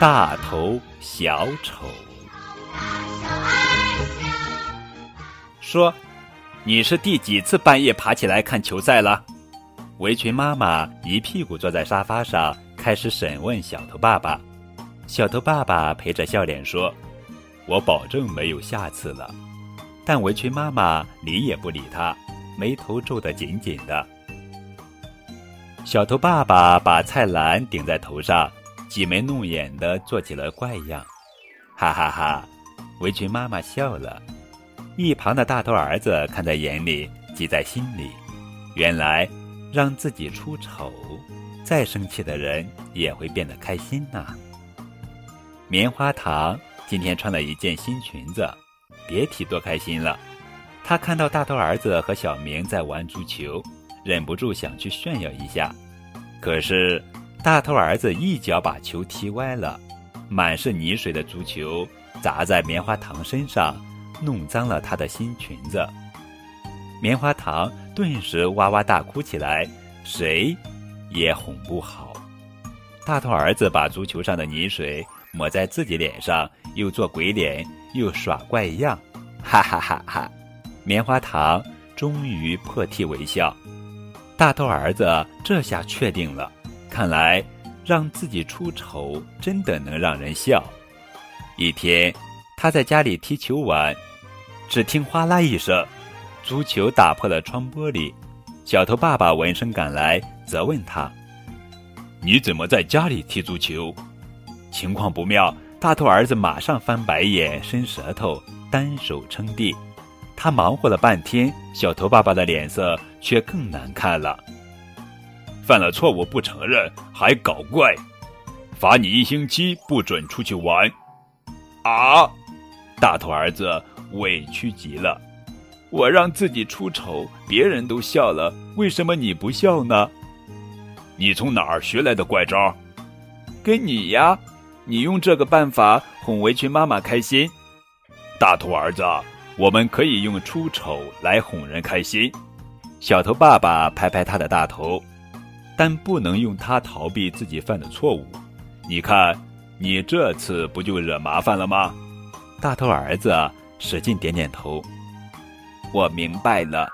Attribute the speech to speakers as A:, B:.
A: 大头小丑说：“你是第几次半夜爬起来看球赛了？”围裙妈妈一屁股坐在沙发上，开始审问小头爸爸。小头爸爸陪着笑脸说：“我保证没有下次了。”但围裙妈妈理也不理他，眉头皱得紧紧的。小头爸爸把菜篮顶在头上。挤眉弄眼的做起了怪样，哈哈哈！围裙妈妈笑了，一旁的大头儿子看在眼里，记在心里。原来让自己出丑，再生气的人也会变得开心呐。棉花糖今天穿了一件新裙子，别提多开心了。他看到大头儿子和小明在玩足球，忍不住想去炫耀一下，可是。大头儿子一脚把球踢歪了，满是泥水的足球砸在棉花糖身上，弄脏了他的新裙子。棉花糖顿时哇哇大哭起来，谁也哄不好。大头儿子把足球上的泥水抹在自己脸上，又做鬼脸，又耍怪样，哈哈哈哈！棉花糖终于破涕为笑。大头儿子这下确定了。看来，让自己出丑真的能让人笑。一天，他在家里踢球玩，只听哗啦一声，足球打破了窗玻璃。小头爸爸闻声赶来，责问他：“你怎么在家里踢足球？”情况不妙，大头儿子马上翻白眼、伸舌头、单手撑地。他忙活了半天，小头爸爸的脸色却更难看了。犯了错误不承认还搞怪，罚你一星期不准出去玩。啊！大头儿子委屈极了。我让自己出丑，别人都笑了，为什么你不笑呢？你从哪儿学来的怪招？跟你呀！你用这个办法哄围裙妈妈开心。大头儿子，我们可以用出丑来哄人开心。小头爸爸拍拍他的大头。但不能用它逃避自己犯的错误。你看，你这次不就惹麻烦了吗？大头儿子使劲点点头。我明白了。